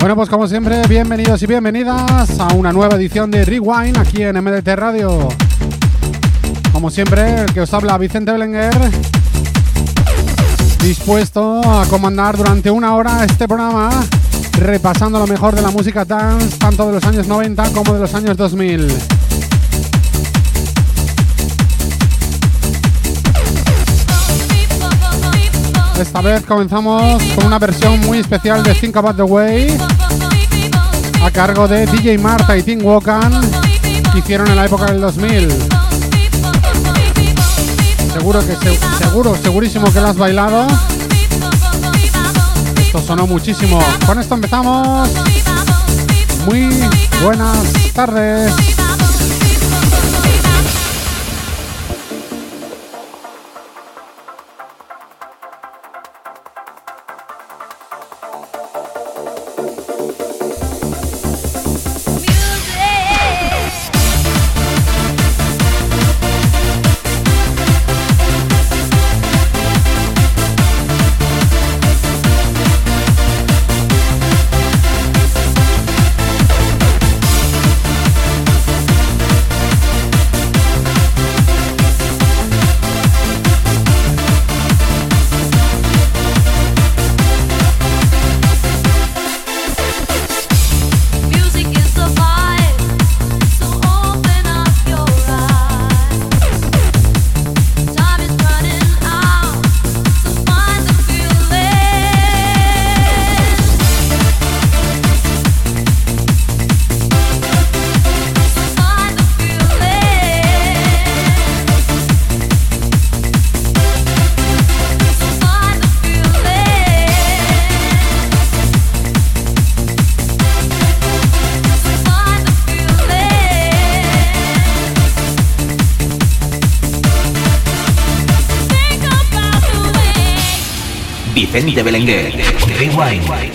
Bueno, pues como siempre, bienvenidos y bienvenidas a una nueva edición de Rewind aquí en MDT Radio. Como siempre, el que os habla Vicente Belenguer, dispuesto a comandar durante una hora este programa, repasando lo mejor de la música dance, tanto de los años 90 como de los años 2000. Esta vez comenzamos con una versión muy especial de Think About the Way a cargo de DJ Marta y Tim Wokan que hicieron en la época del 2000. Seguro que seguro, segurísimo que lo has bailado. Esto sonó muchísimo. Con esto empezamos. Muy buenas tardes. Vicente Belenguer. Rewind.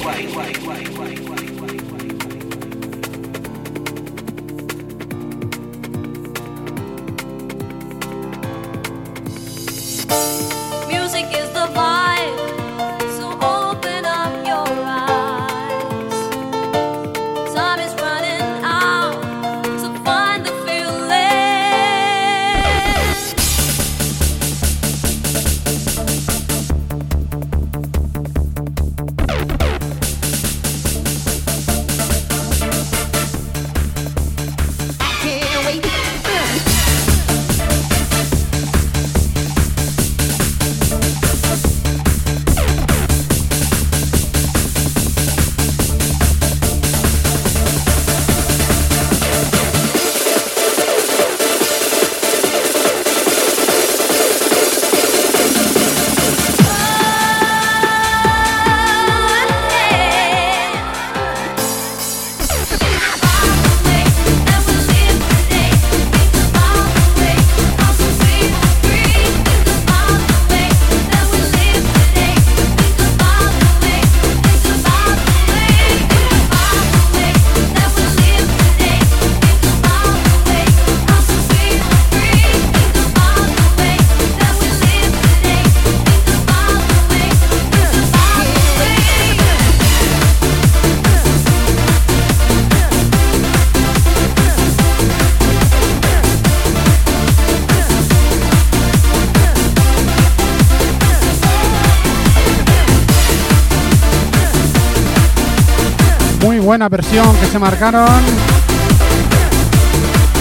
buena versión que se marcaron.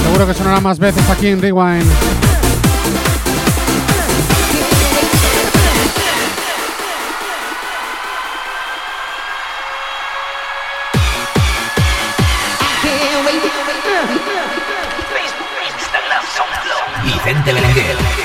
Seguro que sonará más veces aquí en Rewind. Vicente Belenguer.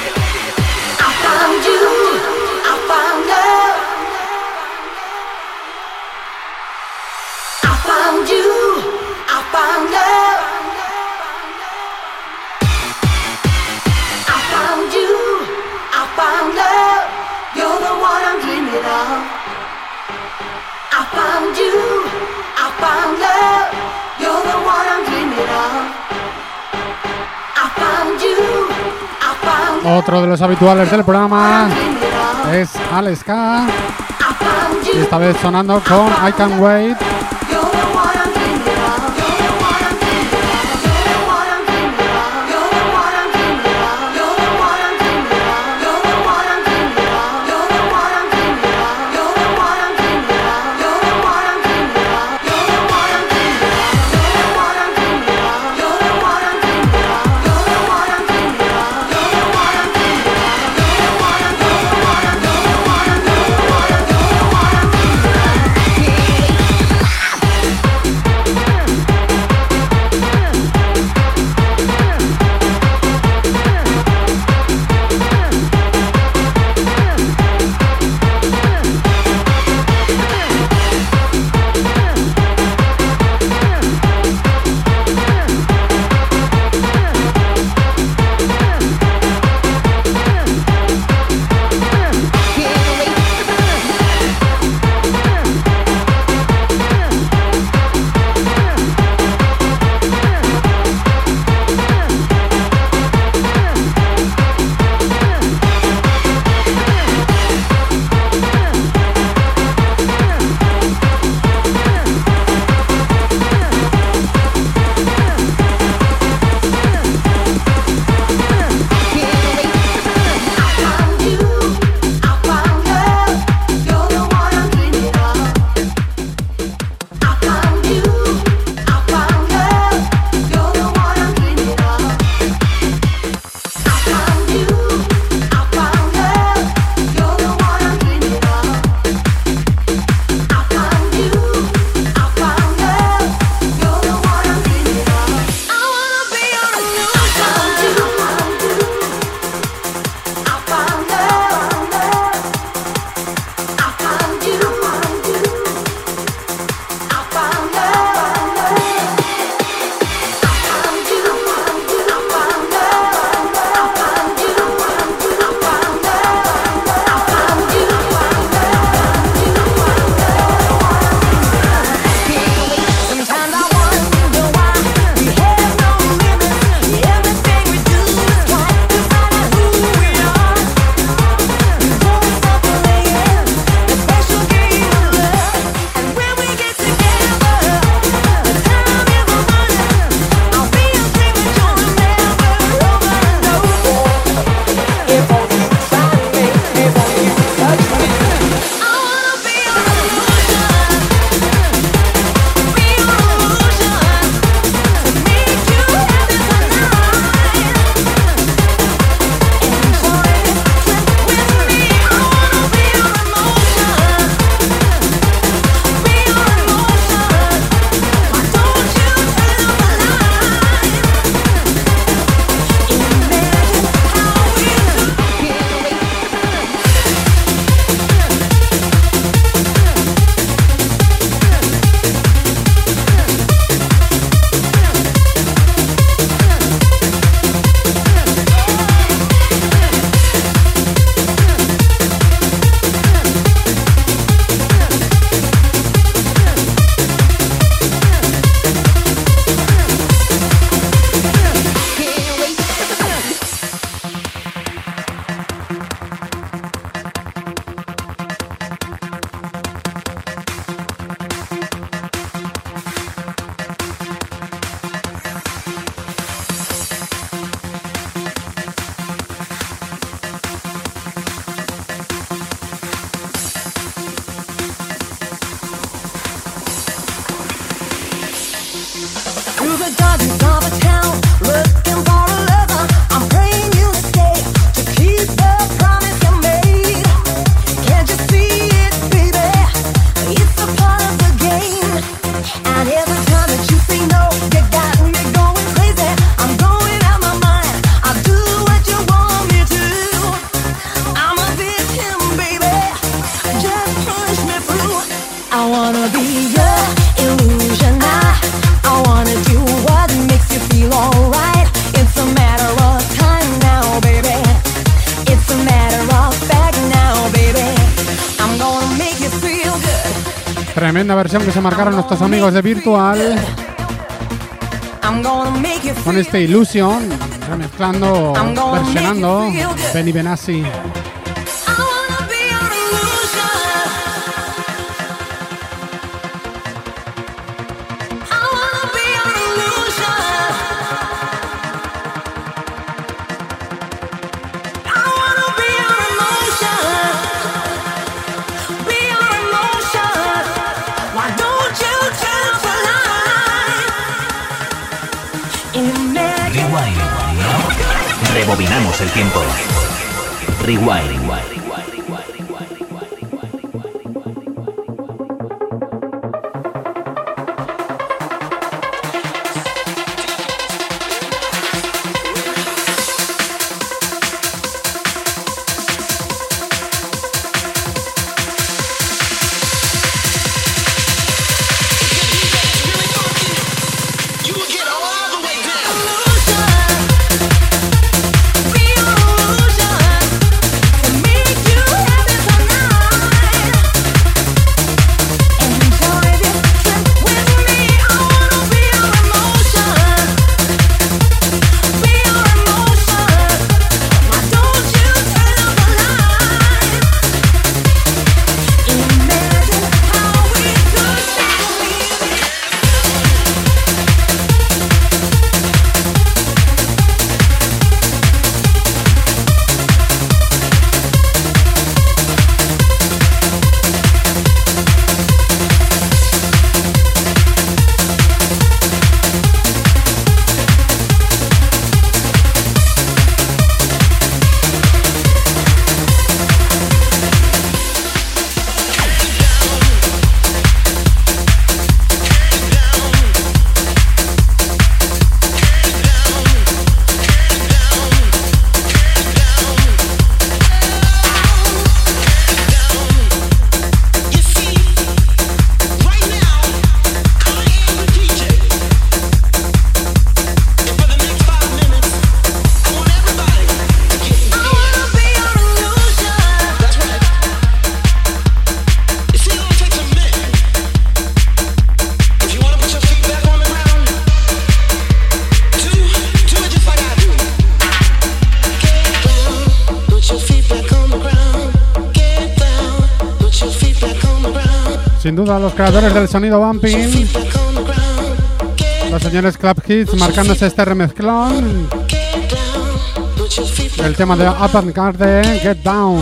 Otro de los habituales del programa es Alex K. Esta vez sonando con I Can Wait. Tremenda versión que se marcaron nuestros amigos de Virtual. Con este Illusion, remezclando, versionando Benny Benassi. Rebobinamos el tiempo. Rewind. a los creadores del sonido bumping. Los señores Club Hits marcándose este remezclón. El tema de Up and Garden, Get Down.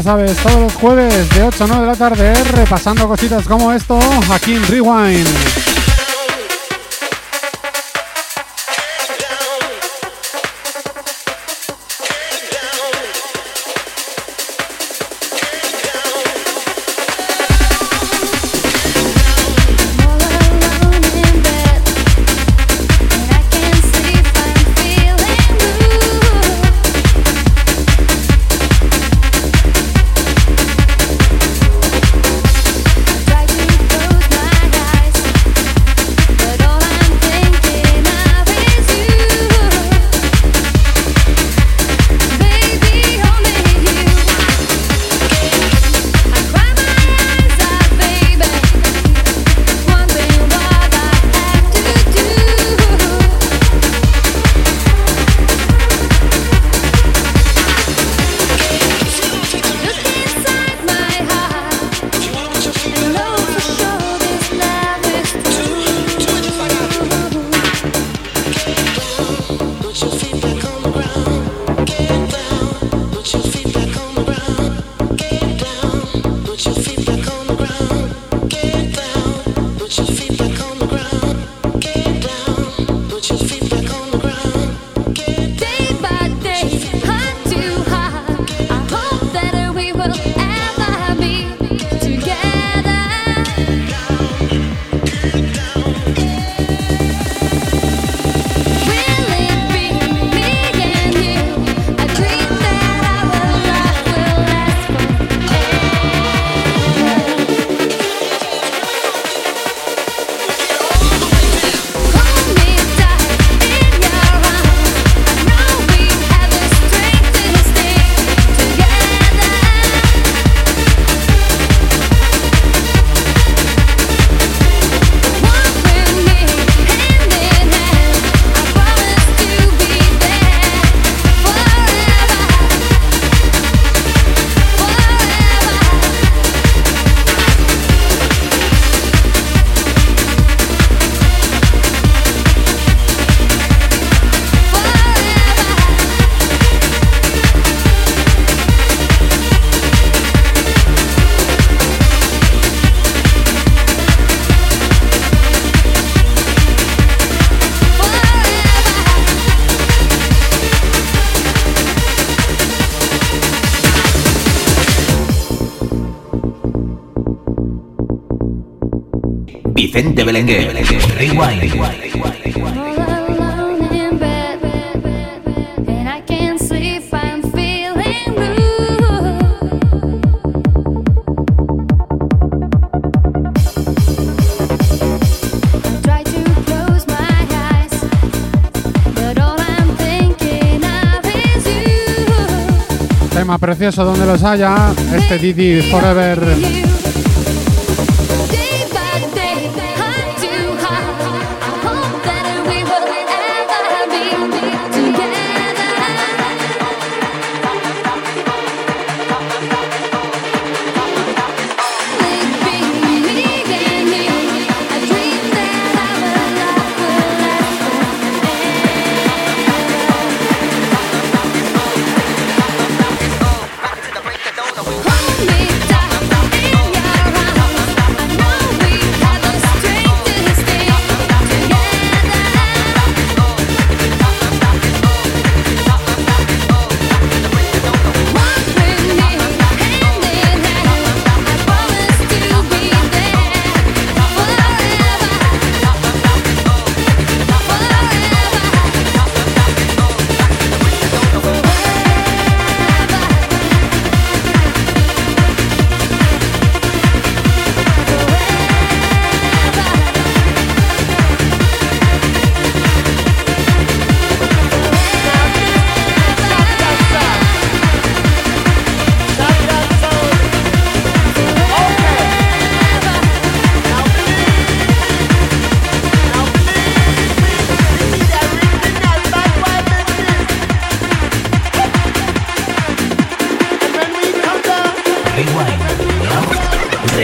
ya sabes, todos los jueves de 8 a 9 de la tarde, repasando cositas como esto aquí en Rewind. Vicente Belenguer. Rewind. Tema precioso donde los haya, este Didi Forever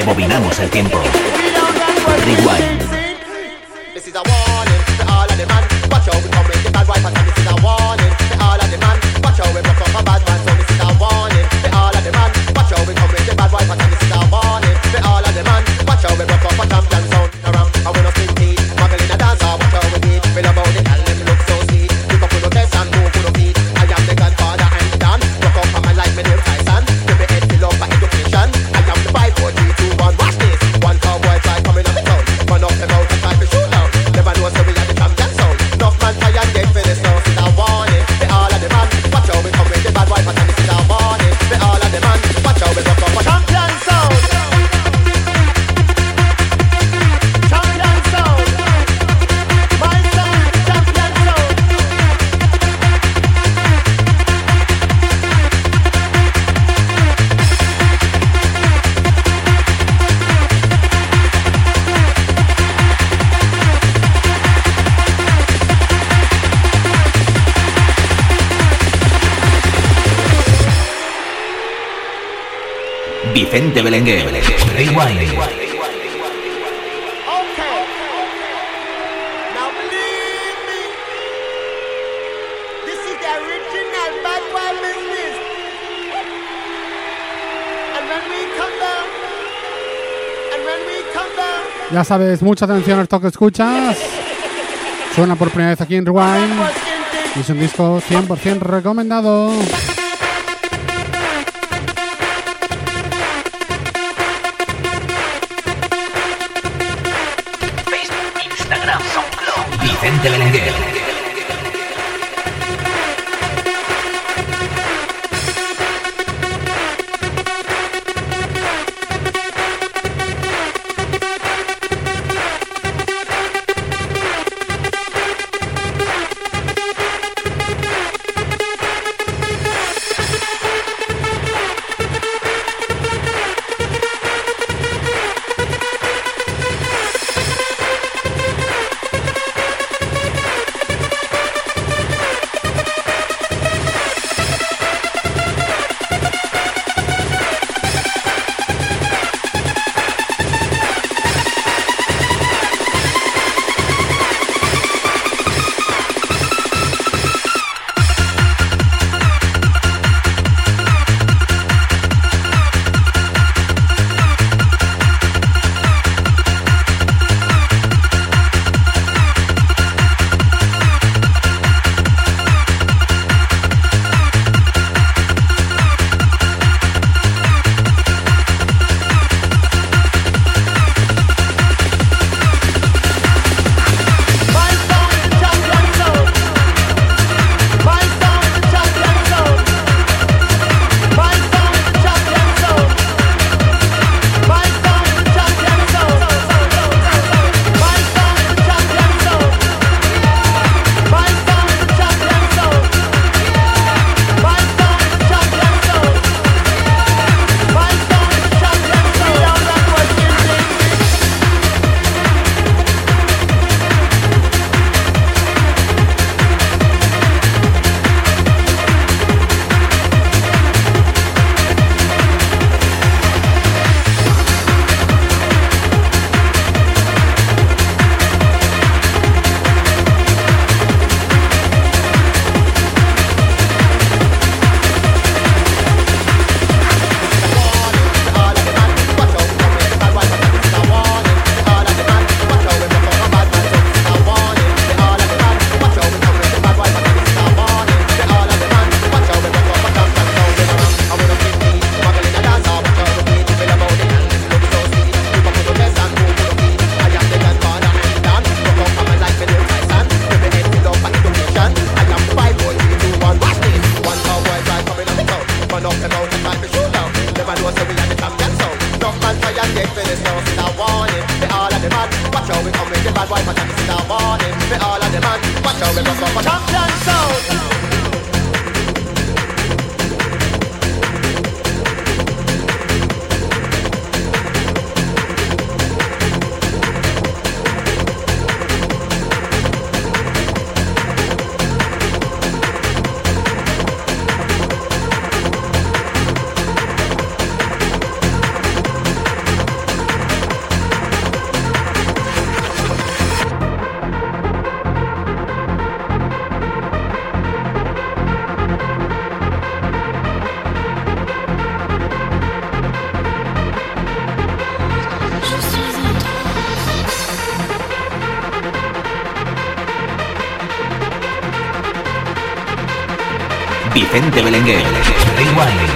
Rebobinamos el tiempo. Rewind. de Belenguer. Rewind. Ya sabes, mucha atención al toque escuchas. Suena por primera vez aquí en Rewind. Es un disco 100% recomendado. Vicente Belenguer. Vicente Belenguer. Rewind.